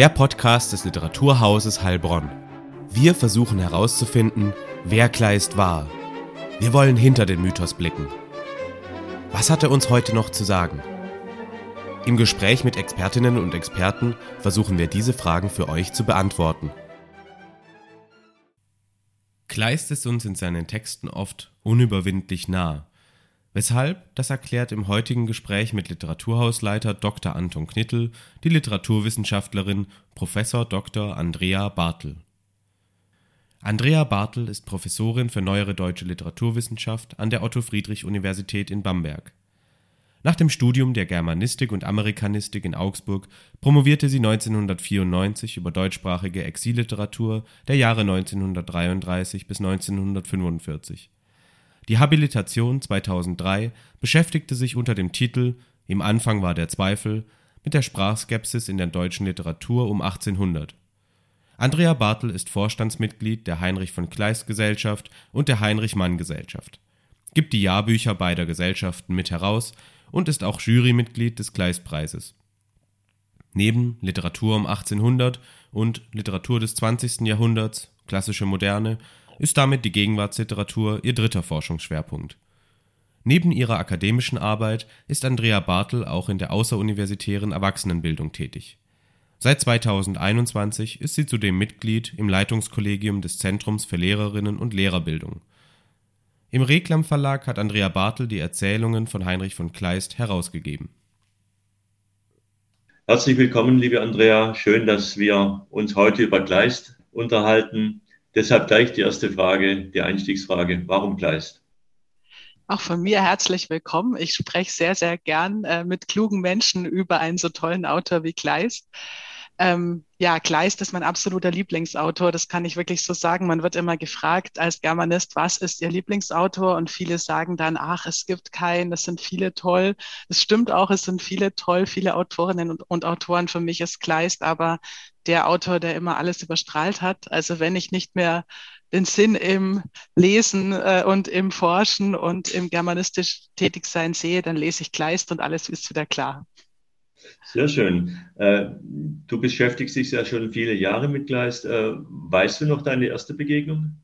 Der Podcast des Literaturhauses Heilbronn. Wir versuchen herauszufinden, wer Kleist war. Wir wollen hinter den Mythos blicken. Was hat er uns heute noch zu sagen? Im Gespräch mit Expertinnen und Experten versuchen wir diese Fragen für euch zu beantworten. Kleist ist uns in seinen Texten oft unüberwindlich nah. Weshalb, das erklärt im heutigen Gespräch mit Literaturhausleiter Dr. Anton Knittel die Literaturwissenschaftlerin Prof. Dr. Andrea Bartel. Andrea Bartel ist Professorin für neuere deutsche Literaturwissenschaft an der Otto-Friedrich-Universität in Bamberg. Nach dem Studium der Germanistik und Amerikanistik in Augsburg promovierte sie 1994 über deutschsprachige Exilliteratur der Jahre 1933 bis 1945. Die Habilitation 2003 beschäftigte sich unter dem Titel Im Anfang war der Zweifel mit der Sprachskepsis in der deutschen Literatur um 1800. Andrea Bartel ist Vorstandsmitglied der Heinrich von Kleist Gesellschaft und der Heinrich Mann Gesellschaft, gibt die Jahrbücher beider Gesellschaften mit heraus und ist auch Jurymitglied des Kleistpreises. Neben Literatur um 1800 und Literatur des 20. Jahrhunderts, klassische Moderne, ist damit die Gegenwartsliteratur ihr dritter Forschungsschwerpunkt. Neben ihrer akademischen Arbeit ist Andrea Bartel auch in der außeruniversitären Erwachsenenbildung tätig. Seit 2021 ist sie zudem Mitglied im Leitungskollegium des Zentrums für Lehrerinnen und Lehrerbildung. Im Reklam Verlag hat Andrea Bartel die Erzählungen von Heinrich von Kleist herausgegeben. Herzlich willkommen, liebe Andrea. Schön, dass wir uns heute über Kleist unterhalten. Deshalb gleich die erste Frage, die Einstiegsfrage. Warum Kleist? Auch von mir herzlich willkommen. Ich spreche sehr, sehr gern äh, mit klugen Menschen über einen so tollen Autor wie Kleist. Ähm, ja, Kleist ist mein absoluter Lieblingsautor. Das kann ich wirklich so sagen. Man wird immer gefragt als Germanist, was ist Ihr Lieblingsautor? Und viele sagen dann, ach, es gibt keinen, es sind viele toll. Es stimmt auch, es sind viele toll, viele Autorinnen und, und Autoren. Für mich ist Kleist aber der Autor, der immer alles überstrahlt hat. Also wenn ich nicht mehr den Sinn im Lesen äh, und im Forschen und im germanistisch Tätigsein sehe, dann lese ich Kleist und alles ist wieder klar. Sehr schön. Äh, du beschäftigst dich ja schon viele Jahre mit Kleist. Äh, weißt du noch deine erste Begegnung?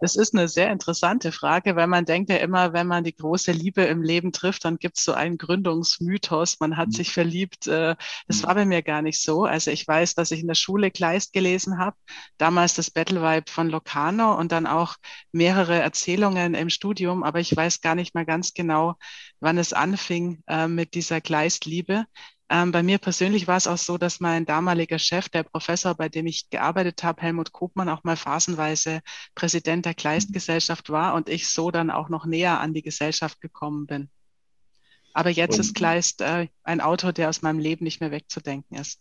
Das ist eine sehr interessante Frage, weil man denkt ja immer, wenn man die große Liebe im Leben trifft, dann gibt es so einen Gründungsmythos, man hat sich verliebt. Äh, Das war bei mir gar nicht so. Also ich weiß, dass ich in der Schule Kleist gelesen habe, damals das Battle Vibe von Locarno und dann auch mehrere Erzählungen im Studium, aber ich weiß gar nicht mehr ganz genau, wann es anfing äh, mit dieser Kleist-Liebe. Ähm, bei mir persönlich war es auch so, dass mein damaliger Chef, der Professor, bei dem ich gearbeitet habe, Helmut Kopmann, auch mal phasenweise Präsident der Kleist-Gesellschaft war und ich so dann auch noch näher an die Gesellschaft gekommen bin. Aber jetzt Und- ist Kleist äh, ein Autor, der aus meinem Leben nicht mehr wegzudenken ist.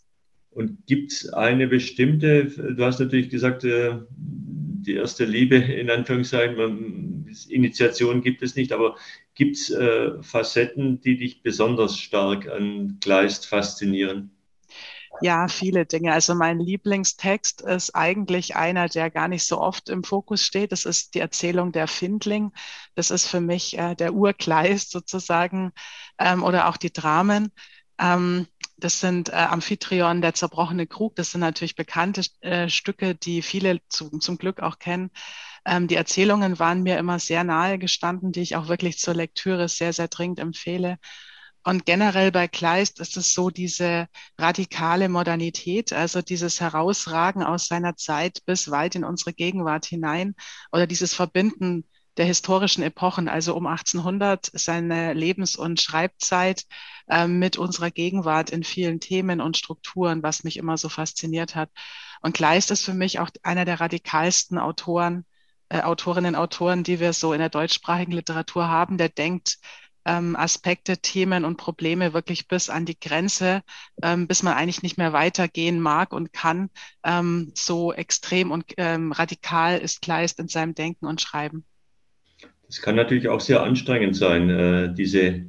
Und gibt es eine bestimmte, du hast natürlich gesagt, äh, die erste Liebe in Anführungszeichen, man, Initiation gibt es nicht, aber gibt es äh, Facetten, die dich besonders stark an Kleist faszinieren? Ja, viele Dinge. Also mein Lieblingstext ist eigentlich einer, der gar nicht so oft im Fokus steht. Das ist die Erzählung der Findling. Das ist für mich äh, der Urkleist sozusagen ähm, oder auch die Dramen. Ähm, das sind äh, Amphitryon, der zerbrochene Krug. Das sind natürlich bekannte äh, Stücke, die viele zu, zum Glück auch kennen. Ähm, die Erzählungen waren mir immer sehr nahe gestanden, die ich auch wirklich zur Lektüre sehr, sehr dringend empfehle. Und generell bei Kleist ist es so diese radikale Modernität, also dieses Herausragen aus seiner Zeit bis weit in unsere Gegenwart hinein oder dieses Verbinden der historischen Epochen, also um 1800 seine Lebens- und Schreibzeit äh, mit unserer Gegenwart in vielen Themen und Strukturen, was mich immer so fasziniert hat. Und Kleist ist für mich auch einer der radikalsten Autoren, äh, Autorinnen, Autoren, die wir so in der deutschsprachigen Literatur haben. Der denkt ähm, Aspekte, Themen und Probleme wirklich bis an die Grenze, ähm, bis man eigentlich nicht mehr weitergehen mag und kann. Ähm, so extrem und radikal ist Kleist in seinem Denken und Schreiben. Das kann natürlich auch sehr anstrengend sein, äh, diese,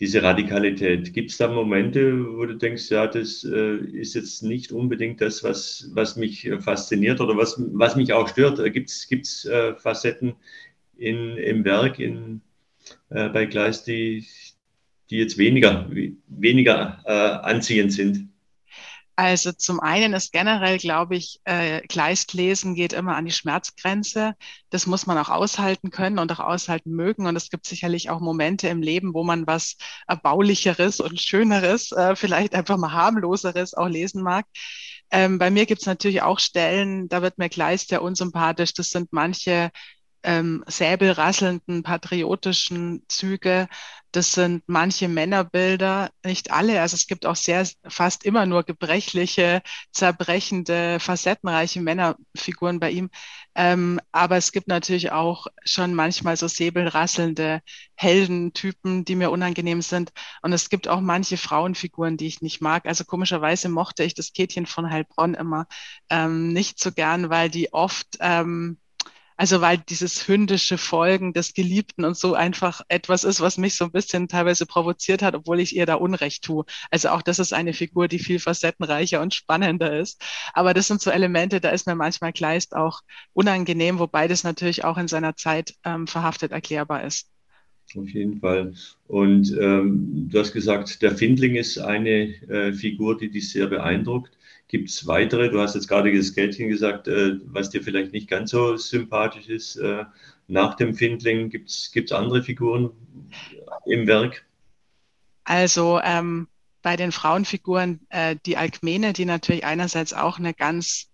diese Radikalität. Gibt es da Momente, wo du denkst, ja, das äh, ist jetzt nicht unbedingt das, was, was mich fasziniert oder was, was mich auch stört? Gibt es äh, Facetten in, im Werk in, äh, bei Gleis, die, die jetzt weniger, weniger äh, anziehend sind? Also zum einen ist generell, glaube ich, äh, Kleistlesen geht immer an die Schmerzgrenze. Das muss man auch aushalten können und auch aushalten mögen. Und es gibt sicherlich auch Momente im Leben, wo man was Erbaulicheres und Schöneres, äh, vielleicht einfach mal harmloseres auch lesen mag. Ähm, bei mir gibt es natürlich auch Stellen, da wird mir Kleist ja unsympathisch. Das sind manche ähm, säbelrasselnden patriotischen Züge. Das sind manche Männerbilder, nicht alle. Also es gibt auch sehr, fast immer nur gebrechliche, zerbrechende, facettenreiche Männerfiguren bei ihm. Ähm, aber es gibt natürlich auch schon manchmal so säbelrasselnde Heldentypen, die mir unangenehm sind. Und es gibt auch manche Frauenfiguren, die ich nicht mag. Also komischerweise mochte ich das Kätchen von Heilbronn immer ähm, nicht so gern, weil die oft ähm, also weil dieses hündische Folgen des Geliebten und so einfach etwas ist, was mich so ein bisschen teilweise provoziert hat, obwohl ich ihr da Unrecht tue. Also auch das ist eine Figur, die viel facettenreicher und spannender ist. Aber das sind so Elemente, da ist mir manchmal Kleist auch unangenehm, wobei das natürlich auch in seiner Zeit ähm, verhaftet erklärbar ist. Auf jeden Fall. Und ähm, du hast gesagt, der Findling ist eine äh, Figur, die dich sehr beeindruckt. Gibt es weitere? Du hast jetzt gerade das Geldchen gesagt, äh, was dir vielleicht nicht ganz so sympathisch ist. Äh, nach dem Findling gibt es andere Figuren im Werk? Also ähm, bei den Frauenfiguren äh, die Alkmene, die natürlich einerseits auch eine ganz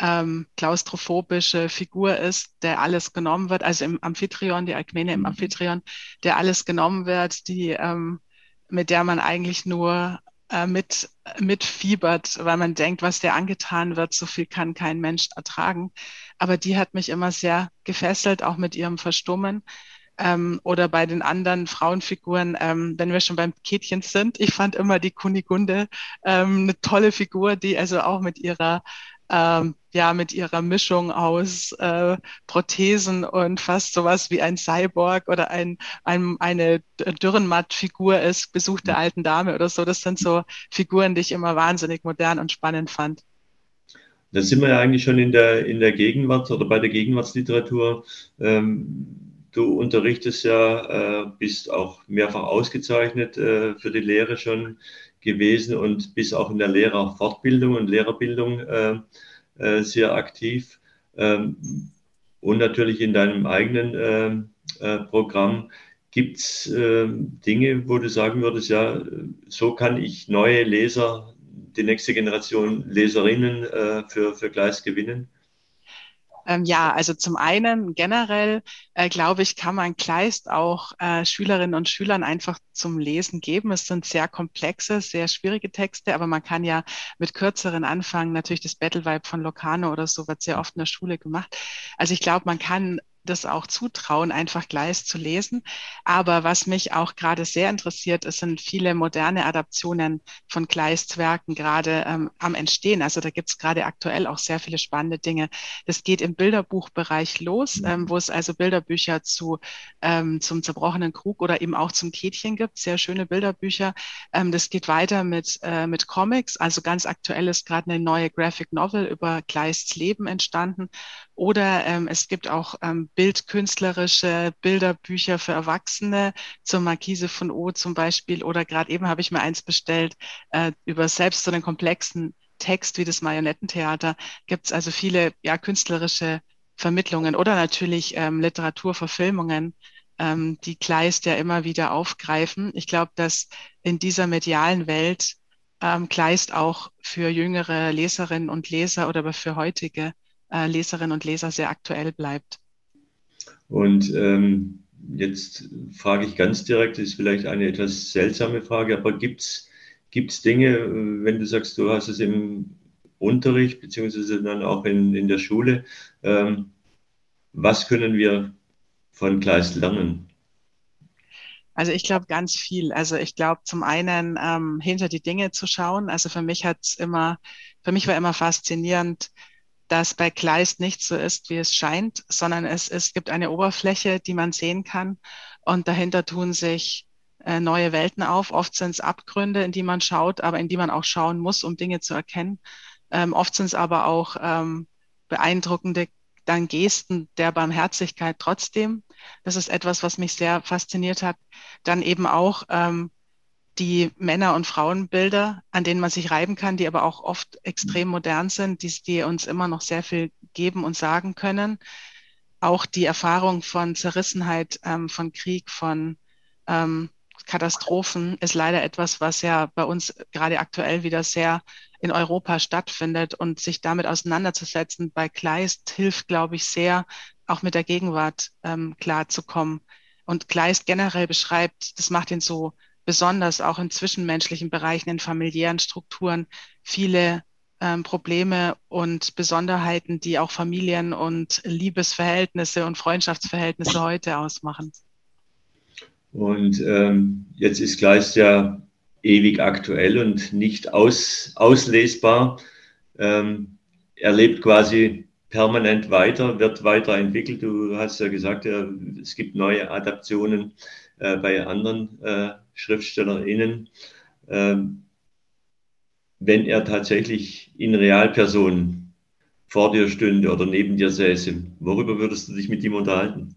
ähm, klaustrophobische Figur ist, der alles genommen wird, also im Amphitryon, die Alkmene im mhm. Amphitryon, der alles genommen wird, die ähm, mit der man eigentlich nur äh, mit, mitfiebert, weil man denkt, was der angetan wird, so viel kann kein Mensch ertragen. Aber die hat mich immer sehr gefesselt, auch mit ihrem Verstummen. Ähm, oder bei den anderen Frauenfiguren, ähm, wenn wir schon beim Kätchen sind. Ich fand immer die Kunigunde ähm, eine tolle Figur, die also auch mit ihrer ähm, ja mit ihrer Mischung aus äh, Prothesen und fast sowas wie ein Cyborg oder ein, ein eine Dürrenmatt-Figur ist, Besuch der alten Dame oder so. Das sind so Figuren, die ich immer wahnsinnig modern und spannend fand. Da sind wir ja eigentlich schon in der, in der Gegenwart oder bei der Gegenwartsliteratur. Ähm, du unterrichtest ja, äh, bist auch mehrfach ausgezeichnet äh, für die Lehre schon gewesen und bist auch in der Lehrerfortbildung und Lehrerbildung äh, äh, sehr aktiv. Ähm, und natürlich in deinem eigenen äh, äh Programm. Gibt es ähm, Dinge, wo du sagen würdest, ja, so kann ich neue Leser, die nächste Generation Leserinnen äh, für, für Gleis gewinnen? Ähm, ja, also zum einen generell, äh, glaube ich, kann man Kleist auch äh, Schülerinnen und Schülern einfach zum Lesen geben. Es sind sehr komplexe, sehr schwierige Texte, aber man kann ja mit kürzeren anfangen. Natürlich das Battle Vibe von Locano oder so wird sehr oft in der Schule gemacht. Also ich glaube, man kann das auch zutrauen, einfach Gleis zu lesen. Aber was mich auch gerade sehr interessiert, es sind viele moderne Adaptionen von Gleis-Werken gerade ähm, am Entstehen. Also da gibt es gerade aktuell auch sehr viele spannende Dinge. Das geht im Bilderbuchbereich los, mhm. ähm, wo es also Bilderbücher zu, ähm, zum zerbrochenen Krug oder eben auch zum Kätchen gibt. Sehr schöne Bilderbücher. Ähm, das geht weiter mit, äh, mit Comics. Also ganz aktuell ist gerade eine neue Graphic Novel über Gleists Leben entstanden. Oder ähm, es gibt auch ähm, bildkünstlerische Bilderbücher für Erwachsene zur Markise von O zum Beispiel. Oder gerade eben habe ich mir eins bestellt äh, über selbst so einen komplexen Text wie das Marionettentheater. Gibt es also viele ja, künstlerische Vermittlungen oder natürlich ähm, Literaturverfilmungen, ähm, die Kleist ja immer wieder aufgreifen. Ich glaube, dass in dieser medialen Welt ähm, Kleist auch für jüngere Leserinnen und Leser oder für heutige äh, Leserinnen und Leser sehr aktuell bleibt. Und ähm, jetzt frage ich ganz direkt, ist vielleicht eine etwas seltsame Frage, aber gibt es Dinge, wenn du sagst, du hast es im Unterricht, beziehungsweise dann auch in, in der Schule, ähm, was können wir von Kleist lernen? Also ich glaube ganz viel. Also ich glaube zum einen ähm, hinter die Dinge zu schauen. Also für mich hat's immer, für mich war immer faszinierend, dass bei Kleist nicht so ist, wie es scheint, sondern es, es gibt eine Oberfläche, die man sehen kann und dahinter tun sich äh, neue Welten auf. Oft sind es Abgründe, in die man schaut, aber in die man auch schauen muss, um Dinge zu erkennen. Ähm, oft sind es aber auch ähm, beeindruckende dann Gesten der Barmherzigkeit trotzdem. Das ist etwas, was mich sehr fasziniert hat. Dann eben auch ähm, die Männer- und Frauenbilder, an denen man sich reiben kann, die aber auch oft extrem modern sind, die, die uns immer noch sehr viel geben und sagen können. Auch die Erfahrung von Zerrissenheit, ähm, von Krieg, von ähm, Katastrophen ist leider etwas, was ja bei uns gerade aktuell wieder sehr in Europa stattfindet und sich damit auseinanderzusetzen bei Kleist hilft, glaube ich, sehr, auch mit der Gegenwart ähm, klarzukommen. Und Kleist generell beschreibt, das macht ihn so besonders auch in zwischenmenschlichen Bereichen, in familiären Strukturen, viele ähm, Probleme und Besonderheiten, die auch Familien und Liebesverhältnisse und Freundschaftsverhältnisse heute ausmachen. Und ähm, jetzt ist Kleist ja ewig aktuell und nicht aus, auslesbar. Ähm, er lebt quasi permanent weiter, wird weiterentwickelt. Du hast ja gesagt, ja, es gibt neue Adaptionen äh, bei anderen äh, SchriftstellerInnen. Ähm, wenn er tatsächlich in Realperson vor dir stünde oder neben dir säße, worüber würdest du dich mit ihm unterhalten?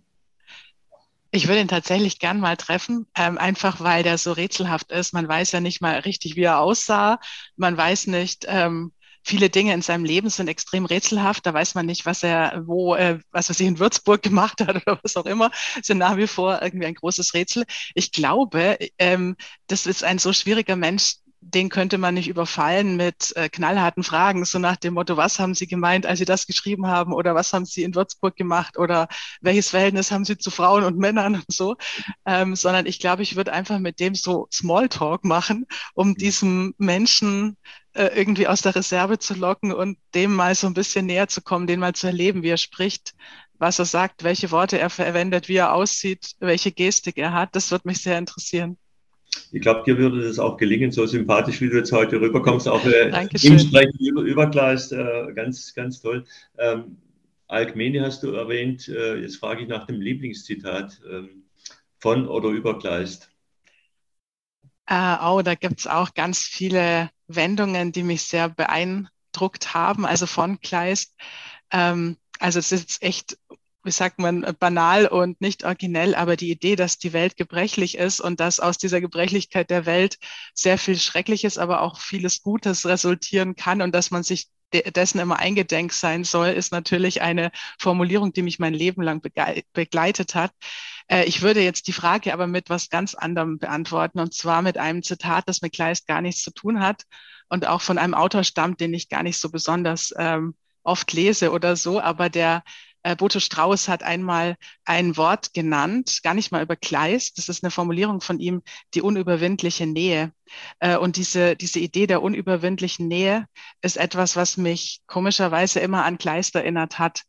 Ich würde ihn tatsächlich gern mal treffen, ähm, einfach weil der so rätselhaft ist. Man weiß ja nicht mal richtig, wie er aussah. Man weiß nicht, ähm, viele Dinge in seinem Leben sind extrem rätselhaft. Da weiß man nicht, was er wo, äh, was er sich in Würzburg gemacht hat oder was auch immer. Sind nach wie vor irgendwie ein großes Rätsel. Ich glaube, ähm, das ist ein so schwieriger Mensch, den könnte man nicht überfallen mit äh, knallharten Fragen, so nach dem Motto, was haben Sie gemeint, als Sie das geschrieben haben oder was haben Sie in Würzburg gemacht oder welches Verhältnis haben Sie zu Frauen und Männern und so, ähm, sondern ich glaube, ich würde einfach mit dem so Smalltalk machen, um diesem Menschen äh, irgendwie aus der Reserve zu locken und dem mal so ein bisschen näher zu kommen, den mal zu erleben, wie er spricht, was er sagt, welche Worte er verwendet, wie er aussieht, welche Gestik er hat. Das würde mich sehr interessieren. Ich glaube, dir würde das auch gelingen, so sympathisch, wie du jetzt heute rüberkommst, auch äh, im Sprechen über, übergleist, äh, ganz, ganz toll. Ähm, Alkmene hast du erwähnt, äh, jetzt frage ich nach dem Lieblingszitat ähm, von oder über Kleist. Äh, oh, da gibt es auch ganz viele Wendungen, die mich sehr beeindruckt haben, also von Kleist. Ähm, also es ist echt wie sagt man, banal und nicht originell, aber die Idee, dass die Welt gebrechlich ist und dass aus dieser Gebrechlichkeit der Welt sehr viel Schreckliches, aber auch vieles Gutes resultieren kann und dass man sich dessen immer eingedenk sein soll, ist natürlich eine Formulierung, die mich mein Leben lang begleitet hat. Äh, ich würde jetzt die Frage aber mit was ganz anderem beantworten und zwar mit einem Zitat, das mit Kleist gar nichts zu tun hat und auch von einem Autor stammt, den ich gar nicht so besonders ähm, oft lese oder so, aber der äh, Boto Strauß hat einmal ein Wort genannt, gar nicht mal über Kleist. Das ist eine Formulierung von ihm, die unüberwindliche Nähe. Äh, und diese, diese Idee der unüberwindlichen Nähe ist etwas, was mich komischerweise immer an Kleist erinnert hat.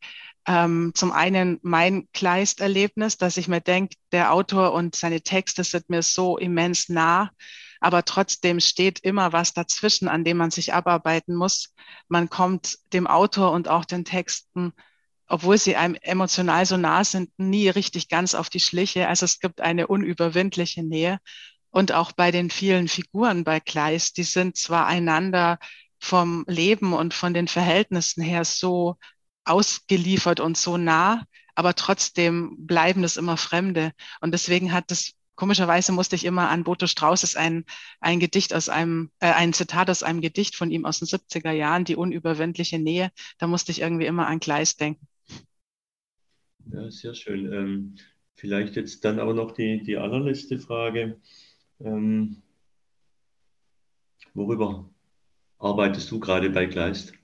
Ähm, zum einen mein Kleist-Erlebnis, dass ich mir denke, der Autor und seine Texte sind mir so immens nah, aber trotzdem steht immer was dazwischen, an dem man sich abarbeiten muss. Man kommt dem Autor und auch den Texten obwohl sie einem emotional so nah sind, nie richtig ganz auf die Schliche. Also es gibt eine unüberwindliche Nähe. Und auch bei den vielen Figuren bei Kleist, die sind zwar einander vom Leben und von den Verhältnissen her so ausgeliefert und so nah, aber trotzdem bleiben es immer Fremde. Und deswegen hat das komischerweise musste ich immer an Boto Strauß ein, ein Gedicht aus einem, äh, ein Zitat aus einem Gedicht von ihm aus den 70er Jahren, die unüberwindliche Nähe. Da musste ich irgendwie immer an Kleist denken. Ja, sehr schön. Ähm, vielleicht jetzt dann aber noch die, die allerletzte Frage. Ähm, worüber arbeitest du gerade bei Kleist?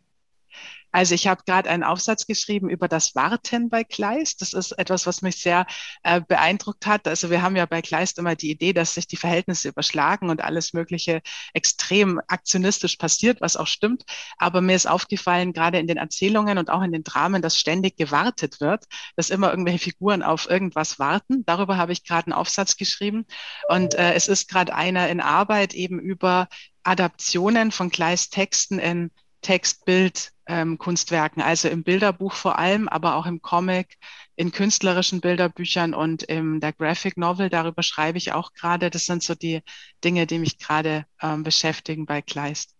Also ich habe gerade einen Aufsatz geschrieben über das Warten bei Kleist. Das ist etwas, was mich sehr äh, beeindruckt hat. Also wir haben ja bei Kleist immer die Idee, dass sich die Verhältnisse überschlagen und alles Mögliche extrem aktionistisch passiert, was auch stimmt. Aber mir ist aufgefallen, gerade in den Erzählungen und auch in den Dramen, dass ständig gewartet wird, dass immer irgendwelche Figuren auf irgendwas warten. Darüber habe ich gerade einen Aufsatz geschrieben. Und äh, es ist gerade einer in Arbeit eben über Adaptionen von Kleist Texten in Text, Bild, ähm, Kunstwerken, also im Bilderbuch vor allem, aber auch im Comic, in künstlerischen Bilderbüchern und in der Graphic Novel. Darüber schreibe ich auch gerade. Das sind so die Dinge, die mich gerade ähm, beschäftigen bei Kleist.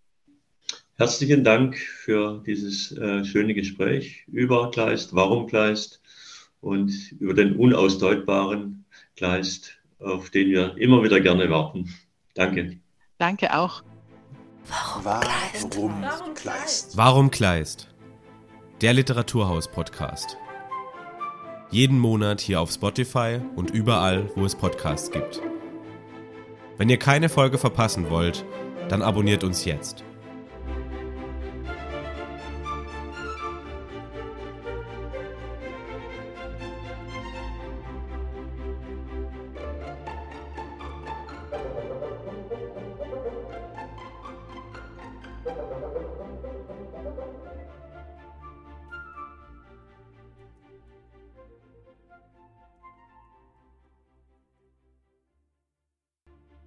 Herzlichen Dank für dieses äh, schöne Gespräch über Kleist, warum Kleist und über den unausdeutbaren Kleist, auf den wir immer wieder gerne warten. Danke. Danke auch. Warum Kleist? Warum Kleist? Warum Kleist? Der Literaturhaus-Podcast. Jeden Monat hier auf Spotify und überall, wo es Podcasts gibt. Wenn ihr keine Folge verpassen wollt, dann abonniert uns jetzt.